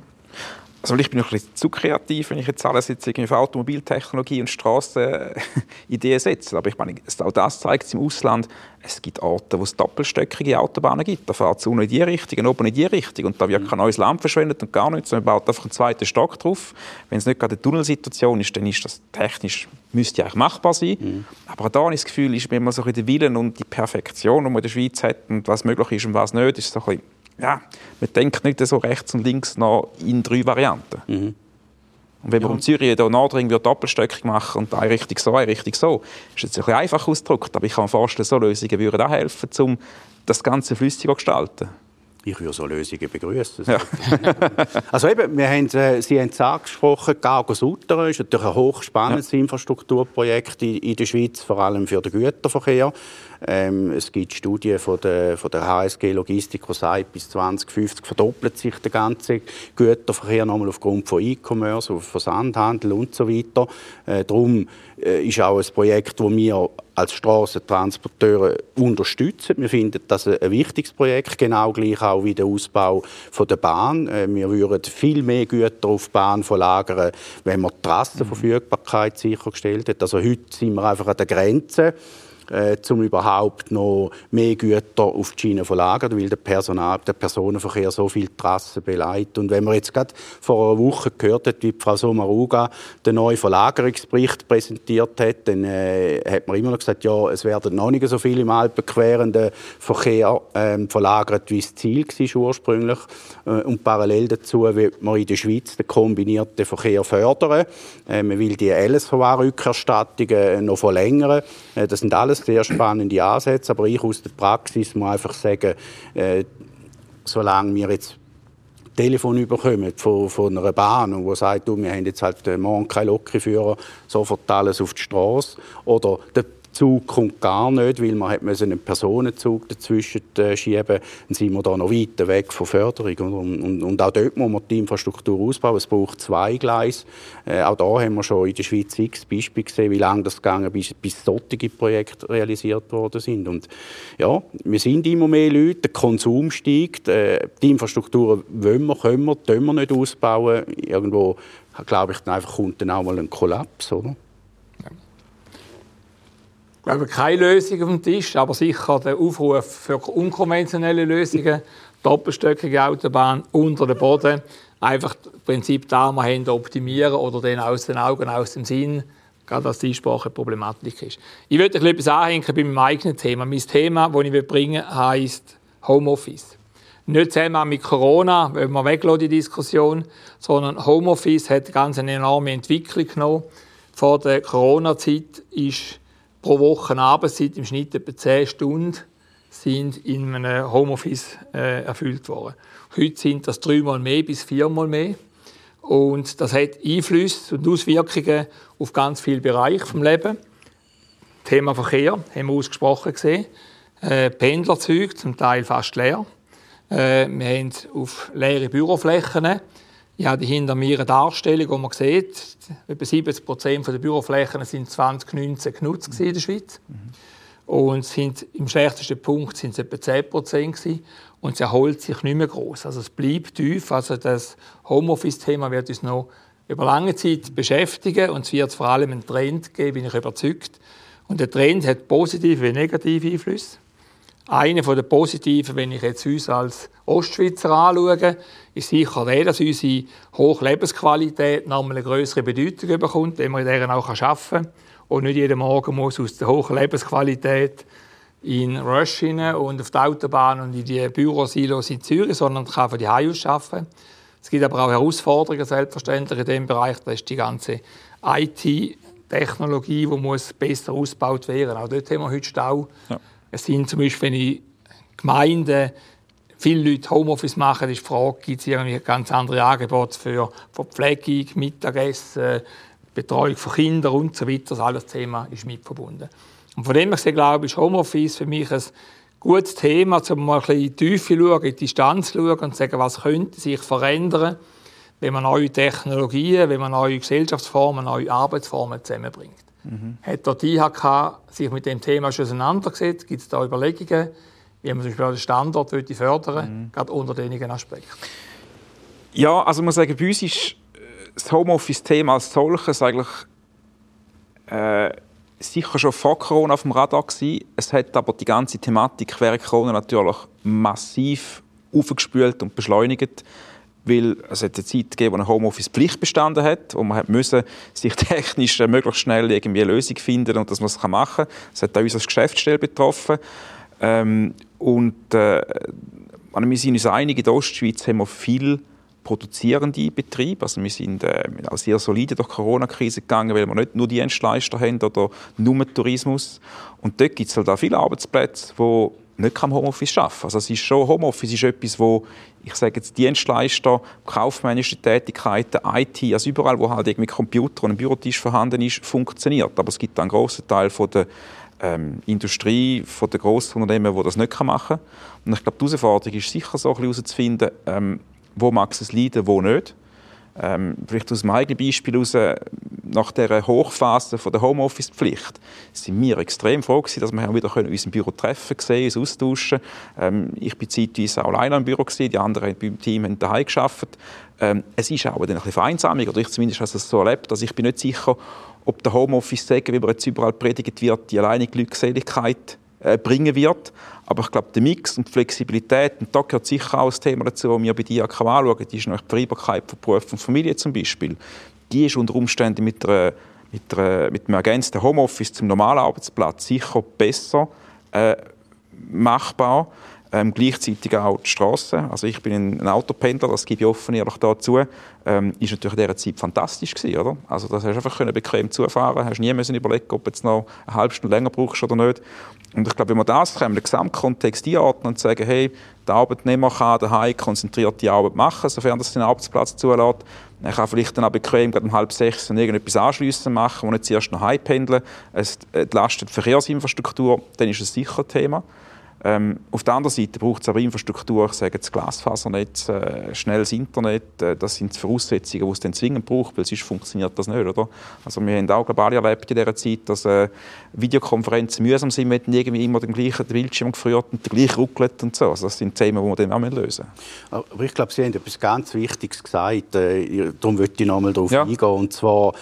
Also ich bin noch ein bisschen zu kreativ, wenn ich jetzt alles jetzt irgendwie auf Automobiltechnologie und Straßenideen setze. Aber ich meine, auch das zeigt es im Ausland. Es gibt Orte, wo es doppelstöckige Autobahnen gibt. Da fährt es unten in die Richtung, und oben in die Richtung. Und da wird kein neues Land verschwendet und gar nichts. Man baut einfach einen zweiten Stock drauf. Wenn es nicht gerade eine Tunnelsituation ist, dann ist das technisch, müsste eigentlich machbar sein. Mhm. Aber da habe ich das Gefühl, ist immer so ein der Willen und die Perfektion, die man in der Schweiz hat und was möglich ist und was nicht, ist so ein bisschen ja, man denkt nicht so rechts und links noch in drei Varianten. Mhm. Und wenn ja. man um Zürich den Nordring doppelstöckig machen und eine Richtung so, eine Richtung so, ist jetzt ein bisschen einfach ausgedrückt, aber ich kann mir vorstellen, so Lösungen würden auch helfen, um das Ganze flüssiger zu gestalten. Ich würde so Lösungen begrüßen. Ja. also eben, wir haben, äh, Sie haben es angesprochen, Gauger-Sutter ist natürlich ein hochspannendes ja. Infrastrukturprojekt in, in, der Schweiz, vor allem für den Güterverkehr. Ähm, es gibt Studien von der, von der HSG Logistik, die sagt, bis 2050 verdoppelt sich der ganze Güterverkehr nochmal aufgrund von E-Commerce, von Versandhandel und so weiter. Äh, darum äh, ist auch ein Projekt, das wir als Strassentransporteure unterstützen. Wir finden das ein wichtiges Projekt, genau gleich auch wie der Ausbau der Bahn. Äh, wir würden viel mehr Güter auf die Bahn verlagern, wenn man die Trassenverfügbarkeit sichergestellt hat. Also heute sind wir einfach an der Grenze äh, um überhaupt noch mehr Güter auf die Schiene zu verlagern, weil der, Personal, der Personenverkehr so viele Trassen beleidigt. Und wenn man jetzt gerade vor einer Woche gehört hat, wie Frau Sommaruga den neuen Verlagerungsbericht präsentiert hat, dann äh, hat man immer noch gesagt, ja, es werden noch nicht so viele im alpenquerenden Verkehr ähm, verlagert, wie das Ziel war ursprünglich. Äh, und parallel dazu wird man in der Schweiz den kombinierten Verkehr fördern. Äh, man will die LSVA-Rückerstattungen noch verlängern. Äh, das sind alles sehr spannende Ansätze, aber ich aus der Praxis muss einfach sagen, äh, solange wir jetzt Telefon bekommen von, von einer Bahn, und wo sagt, du, wir haben jetzt halt morgen keinen Lokführer, sofort alles auf die Straße. Oder der Zug kommt gar nicht, weil man einen Personenzug dazwischen äh, schieben Dann sind wir da noch weiter weg von Förderung. Und, und, und auch dort muss man die Infrastruktur ausbauen. Es braucht zwei Gleise. Äh, auch da haben wir schon in der Schweiz x Beispiele gesehen, wie lange das gegangen bis, bis solche Projekte realisiert worden sind. Und ja, wir sind immer mehr Leute, der Konsum steigt, äh, die Infrastruktur wollen wir, können wir, können wir nicht ausbauen. Irgendwo, glaube ich, dann einfach kommt dann auch mal ein Kollaps, oder? Ich glaube, keine Lösung auf dem Tisch, aber sicher der Aufruf für unkonventionelle Lösungen, doppelstöckige Autobahn unter dem Boden, einfach das Prinzip da wir haben, optimieren oder den aus den Augen, aus dem Sinn, gerade als die Sprache Problematik ist. Ich würde etwas anhängen bei meinem eigenen Thema. Mein Thema, das ich bringen will, heisst Homeoffice. Nicht zusammen mit Corona, wenn wir weglassen, die Diskussion, sondern Homeoffice hat ganz eine enorme Entwicklung genommen. Vor der Corona-Zeit ist pro Woche Arbeitszeit im Schnitt etwa 10 Stunden sind in einem Homeoffice äh, erfüllt worden. Heute sind das dreimal mehr bis viermal mehr. Und das hat Einflüsse und Auswirkungen auf ganz viele Bereiche des Lebens. Thema Verkehr haben wir ausgesprochen gesehen. Äh, Pendlerzüge, zum Teil fast leer. Äh, wir haben auf leere Büroflächen ich habe hinter mir eine Darstellung, wo man sieht, etwa 70 Prozent der Büroflächen sind 2019 genutzt in der Schweiz. Mhm. Und sind, im schlechtesten Punkt sind es etwa 10 Prozent Und es erholt sich nicht mehr groß. Also es bleibt tief. Also das Homeoffice-Thema wird uns noch über lange Zeit beschäftigen und es wird vor allem einen Trend geben, bin ich überzeugt. Und der Trend hat positive wie negative Einflüsse. Einer der positiven, wenn ich jetzt uns als Ostschweizer anschaue, ist sicher der, dass unsere hohe Lebensqualität nochmal eine größere Bedeutung bekommt, wenn man in dieser auch arbeiten kann. Und nicht jeden Morgen muss aus der hohen Lebensqualität in Rush und auf der Autobahn und in die Bürosilos in Zürich, sondern kann von die aus arbeiten. Es gibt aber auch Herausforderungen selbstverständlich in diesem Bereich. Das ist die ganze IT-Technologie, die muss besser ausgebaut werden. Auch dort haben wir heute Stau. Ja. Es sind zum Beispiel, wenn ich Gemeinden viele Leute Homeoffice machen, ist die Frage, gibt es irgendwie ganz andere Angebote für Verpflegung, Mittagessen, Betreuung von Kindern und so weiter. Das alles Thema ist mit verbunden. Und von dem her glaube ich, ist Homeoffice für mich ein gutes Thema, um mal ein bisschen in die Tiefe zu schauen, in die Distanz zu schauen und zu sagen, was könnte sich verändern, wenn man neue Technologien, wenn man neue Gesellschaftsformen, neue Arbeitsformen zusammenbringt. Mhm. Hat die IHK sich mit dem Thema schon auseinandergesetzt? Gibt es da Überlegungen? Wie man zum Beispiel den Standort fördern mhm. gerade unter diesen Aspekten? Ja, also ich muss sagen, bei uns ist äh, das Homeoffice-Thema als solches eigentlich äh, sicher schon vor Corona auf dem Radar gewesen. Es hat aber die ganze Thematik während Corona natürlich massiv aufgespült und beschleunigt weil es hat eine Zeit gegeben, wo eine Homeoffice-Pflicht bestanden hat, wo man hat müssen, sich technisch möglichst schnell irgendwie eine Lösung finden und dass man es machen kann. Es hat auch unser Geschäftsstelle betroffen. Ähm, und äh, wir sind uns einig, in der Ostschweiz haben wir viel produzierende Betriebe. Also wir sind äh, sehr solide durch die Corona-Krise gegangen, weil wir nicht nur Dienstleister haben oder nur Tourismus. Und dort gibt es halt auch viele Arbeitsplätze, die nicht am Homeoffice arbeiten. Also es ist schon, Homeoffice ist etwas, wo ich sage jetzt Dienstleister, kaufmännische Tätigkeiten, IT, also überall, wo halt irgendwie Computer und ein Bürotisch vorhanden ist, funktioniert. Aber es gibt einen großen Teil von der ähm, Industrie, von den Grossunternehmen, die das nicht machen können. Und ich glaube, die Herausforderung ist sicher so herauszufinden, ähm, wo mag es leiden, wo nicht. Ähm, vielleicht aus meinem eigenen Beispiel heraus, nach der Hochphase von der Homeoffice-Pflicht sind wir extrem froh gewesen, dass wir wieder können uns im Büro treffen können, uns austauschen ähm, Ich bin zeitweise auch alleine im Büro, gewesen, die anderen beim Team haben daheim gearbeitet. Ähm, es ist auch ein bisschen Vereinsamung, oder ich zumindest habe es so erlebt, dass ich bin nicht sicher, ob der Homeoffice sagen, wie man jetzt überall predigt wird, die alleine Glückseligkeit äh, bringen wird. Aber ich glaube, der Mix und die Flexibilität, und da gehört sicher auch das Thema dazu, das wir bei dir anschauen, die ist die Vereinbarkeit von Beruf und Familie zum Beispiel. Die ist unter Umständen mit, einer, mit, einer, mit einem ergänzten Homeoffice zum normalen Arbeitsplatz sicher besser äh, machbar ähm, gleichzeitig auch die Straße. Also ich bin ein Autopendler, das gebe ich offen ehrlich dazu. Ähm, ist natürlich in dieser Zeit fantastisch gewesen, oder? Also das hast du einfach können bequem zufahren, hast nie müssen überlegen, ob du noch eine halbe Stunde länger brauchst oder nicht. Und ich glaube, wenn wir das können, den Gesamtkontext einordnen und sagen, hey, der Arbeitnehmer kann daheim konzentriert die Arbeit machen, sofern das den Arbeitsplatz zulässt. Er kann vielleicht dann auch bequem um halb sechs irgendetwas anschliessen machen, wo nicht zuerst noch heimpendeln. Es entlastet die Verkehrsinfrastruktur, dann ist es sicher ein Thema. Ähm, auf der anderen Seite braucht es aber Infrastruktur, ich sage das Glasfasernetz, äh, schnelles Internet, äh, das sind die Voraussetzungen, die es dann zwingend braucht, weil sonst funktioniert das nicht, oder? Also wir haben auch global erlebt in dieser Zeit, dass äh, Videokonferenzen mühsam sind, wenn irgendwie immer den gleichen Bildschirm geführt und der gleiche ruckelt und so. Also das sind Themen, die wir dann auch lösen müssen. Aber ich glaube, Sie haben etwas ganz Wichtiges gesagt, äh, darum würde ich noch einmal darauf ja. eingehen, und zwar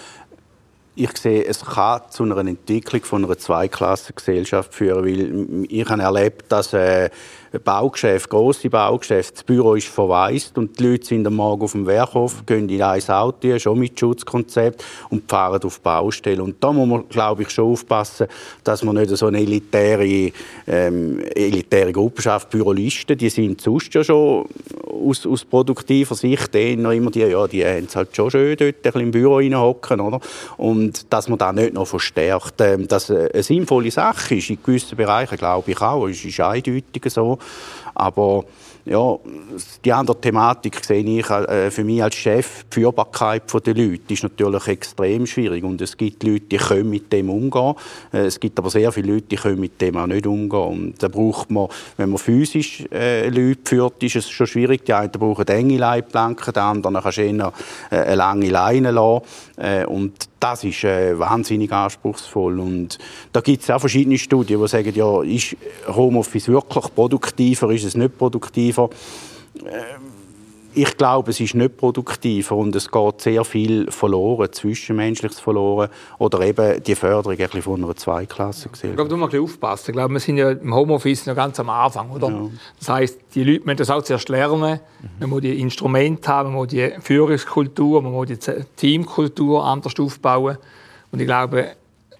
ich sehe, es kann zu einer Entwicklung von einer Zweiklassengesellschaft führen, weil ich habe erlebt, dass äh, Baugeschäft, grosse Baugeschäfte, das Büro ist verwaist und die Leute sind am Morgen auf dem Werkhof, gehen in ein Auto, schon mit Schutzkonzept und fahren auf die Baustelle. Und da muss man, glaube ich, schon aufpassen, dass man nicht so eine elitäre, ähm, elitäre Gruppe schafft, Bürolisten, die sind sonst ja schon aus, aus produktiver Sicht eher immer die, ja, die haben es halt schon schön dort ein bisschen im Büro hocken, oder? Und dass man das nicht noch verstärkt, ähm, dass eine sinnvolle Sache ist, in gewissen Bereichen glaube ich auch, es ist eindeutig so, aber ja, die andere Thematik sehe ich äh, für mich als Chef, die Führbarkeit der Leute ist natürlich extrem schwierig und es gibt Leute, die können mit dem umgehen. Äh, es gibt aber sehr viele Leute, die können mit dem auch nicht umgehen. Und da braucht man, wenn man physisch äh, Leute führt, ist es schon schwierig. Die einen brauchen enge Leitplanken, die anderen kannst du eher äh, eine lange Leine lassen. Äh, und das ist äh, wahnsinnig anspruchsvoll. Und da gibt es auch verschiedene Studien, die sagen, ja, ist Homeoffice wirklich produktiver, ist es nicht produktiver? Ich glaube, es ist nicht produktiver und es geht sehr viel verloren, Zwischenmenschliches verloren oder eben die Förderung ein von einer Zweiklassengesellschaft. Ich glaube, da muss man ein bisschen aufpassen. Ich glaube, wir sind ja im Homeoffice noch ganz am Anfang, oder? Ja. Das heißt, die Leute müssen das auch zuerst lernen. Mhm. Man muss die Instrumente haben, man muss die Führungskultur, man muss die Teamkultur anders aufbauen. Und ich glaube,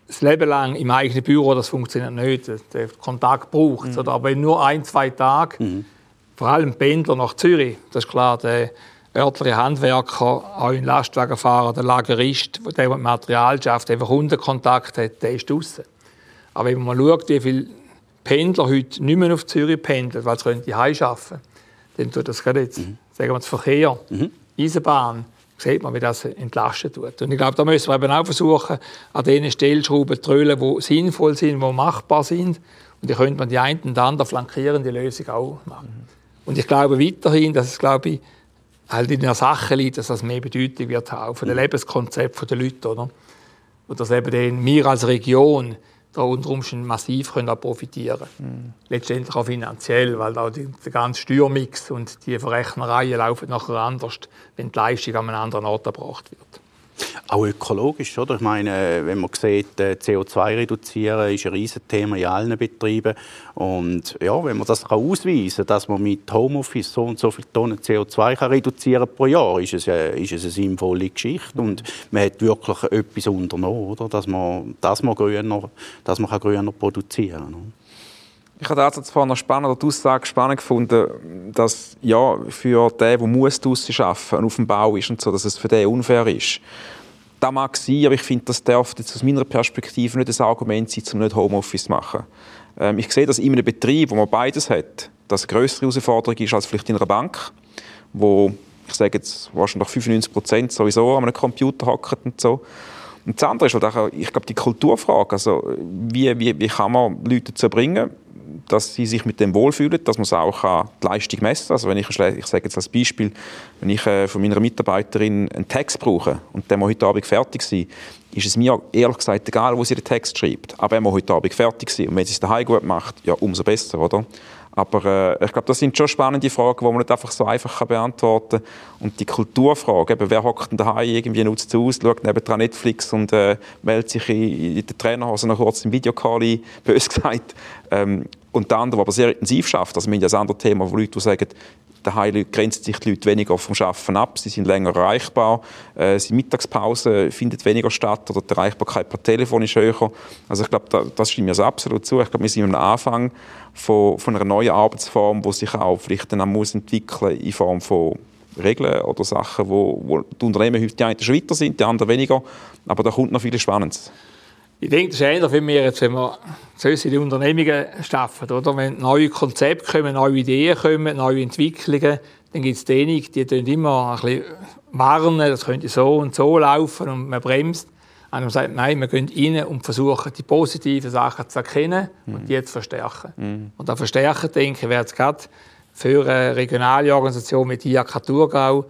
das Leben lang im eigenen Büro, das funktioniert nicht. Der Kontakt braucht es. Mhm. Aber wenn nur ein, zwei Tage mhm vor allem Pendler nach Zürich, das ist klar, der örtliche Handwerker, auch ein Lastwagenfahrer, der Lagerist, der, der Material schafft, einfach Kundenkontakt hat, der ist draußen. Aber wenn man schaut, wie viele Pendler heute nicht mehr auf Zürich pendeln, weil sie die heim arbeiten dann tut das gerade jetzt, mhm. sagen wir, das Verkehr, mhm. Eisenbahn, sieht man, wie das entlastet wird. Und ich glaube, da müssen wir eben auch versuchen, an den Stellschrauben zu drüllen, die sinnvoll sind, die machbar sind. Und die könnte man die einen und anderen flankierende Lösung auch machen. Mhm. Und ich glaube weiterhin, dass es, glaube ich, halt in der Sache liegt, dass das mehr Bedeutung wird haben für das Lebenskonzept der Leute, oder? Und dass eben dann wir als Region da unter Umständen massiv können profitieren können. Mhm. Letztendlich auch finanziell, weil die, der ganze Steuermix und die Verrechnereien laufen nachher anders, wenn die Leistung an einem anderen Ort erbracht wird. Auch ökologisch, oder? Ich meine, wenn man sieht, äh, CO2 reduzieren ist ein Riesenthema in allen Betrieben. Und ja, wenn man das ausweisen kann, dass man mit Homeoffice so und so viele Tonnen CO2 kann reduzieren pro Jahr, ist es, eine, ist es eine sinnvolle Geschichte. Und man hat wirklich etwas unternommen, oder? Dass man, dass man grüner, dass man grüner produzieren kann. Ich habe den zwar noch spannend, die Aussage spannend gefunden, dass ja, für den, der muss draussen arbeiten und auf dem Bau ist und so, dass es für den unfair ist. Das mag sein, aber ich finde, das darf jetzt aus meiner Perspektive nicht ein Argument sein, um nicht Homeoffice zu machen. Ähm, ich sehe, dass in einem Betrieb, wo man beides hat, das eine größere Herausforderung ist als vielleicht in einer Bank, wo ich sage jetzt wahrscheinlich 95 Prozent sowieso an einem Computer hocken und so. Und das andere ist halt auch, ich glaube, die Kulturfrage. Also, wie, wie, wie kann man Leute dazu bringen, dass sie sich mit dem wohlfühlen, dass man auch die Leistung messen kann. Also wenn ich, ich sage jetzt als Beispiel, wenn ich äh, von meiner Mitarbeiterin einen Text brauche und der muss heute Abend fertig sein, ist es mir ehrlich gesagt egal, wo sie den Text schreibt. Aber er muss heute Abend fertig sein. Und wenn sie es daheim gut macht, ja, umso besser, oder? Aber äh, ich glaube, das sind schon spannende Fragen, die man nicht einfach so einfach beantworten kann. Und die Kulturfrage, eben, wer hockt denn daheim irgendwie nutzt es aus, schaut nebenan Netflix und äh, meldet sich in, in der Trainerhose noch kurz im Videocall ein, bös gesagt. Ähm, und der andere, der aber sehr intensiv schafft, also wir haben das andere Thema, wo Leute sagen, daheim grenzen sich die Leute weniger vom Arbeiten ab, sie sind länger erreichbar, äh, die Mittagspause findet weniger statt oder die Erreichbarkeit per Telefon ist höher. Also ich glaube, da, das stimmt mir absolut zu. Ich glaube, wir sind am Anfang von, von einer neuen Arbeitsform, die sich auch vielleicht dann muss entwickeln in Form von Regeln oder Sachen, wo, wo die Unternehmen heute die einen weiter sind, die anderen weniger. Aber da kommt noch viel Spannendes. Ich denke, das ist ähnlich wie wir jetzt, wenn wir solche Unternehmungen schaffen. Oder? Wenn neue Konzepte kommen, neue Ideen kommen, neue Entwicklungen, dann gibt es diejenigen, die tun immer ein bisschen warnen, das könnte so und so laufen und man bremst. Und man sagt, nein, wir gehen rein und versuchen, die positiven Sachen zu erkennen mhm. und die zu verstärken. Mhm. Und das Verstärken, denke ich, wäre es gerade für eine regionale Organisation mit IAK Thurgau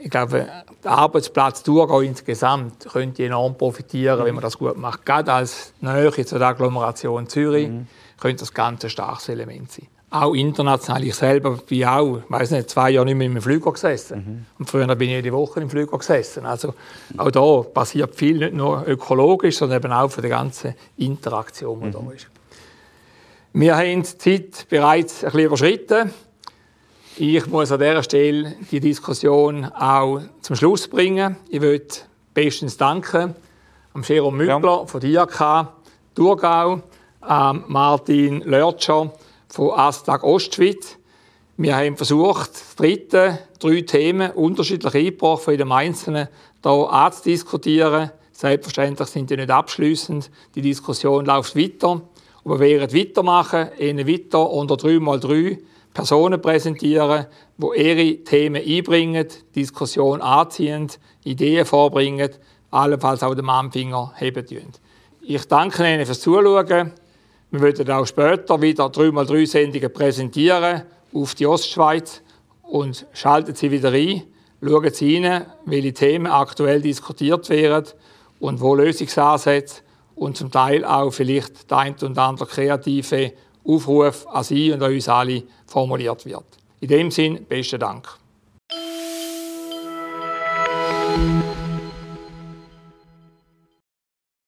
ich glaube, der Arbeitsplatz Thurgau insgesamt könnte enorm profitieren, mhm. wenn man das gut macht. Gerade als Nähe zur Agglomeration Zürich mhm. könnte das ganz ein starkes Element sein. Auch international. Ich selber bin auch, weiß nicht, zwei Jahre nicht mehr im Flüger gesessen. Mhm. Und früher bin ich jede Woche im Flüger gesessen. Also auch da passiert viel, nicht nur ökologisch, sondern eben auch von der ganzen Interaktion, die da mhm. ist. Wir haben die Zeit bereits ein bisschen überschritten. Ich muss an dieser Stelle die Diskussion auch zum Schluss bringen. Ich möchte bestens danken am Jerome Mügler ja. von der IAK Thurgau, am Martin Lörtscher von Astag Ostschweiz. Wir haben versucht, das dritte, drei Themen unterschiedlich eingebracht von jedem Einzelnen hier anzudiskutieren. Selbstverständlich sind die nicht abschließend. Die Diskussion läuft weiter. Und wir werden weitermachen, ihnen weiter unter 3x3 Personen präsentieren, die ihre Themen einbringen, Diskussion anziehen, Ideen vorbringen, allenfalls auch den Mannfinger heben tun. Ich danke Ihnen fürs Zuschauen. Wir werden auch später wieder 3x3 Sendungen präsentieren auf die Ostschweiz und schalten Sie wieder ein. Schauen Sie rein, welche Themen aktuell diskutiert werden und wo Lösungsansätze und zum Teil auch vielleicht der ein oder andere kreative Aufruf an Sie und an uns alle formuliert wird. In dem Sinn, besten Dank.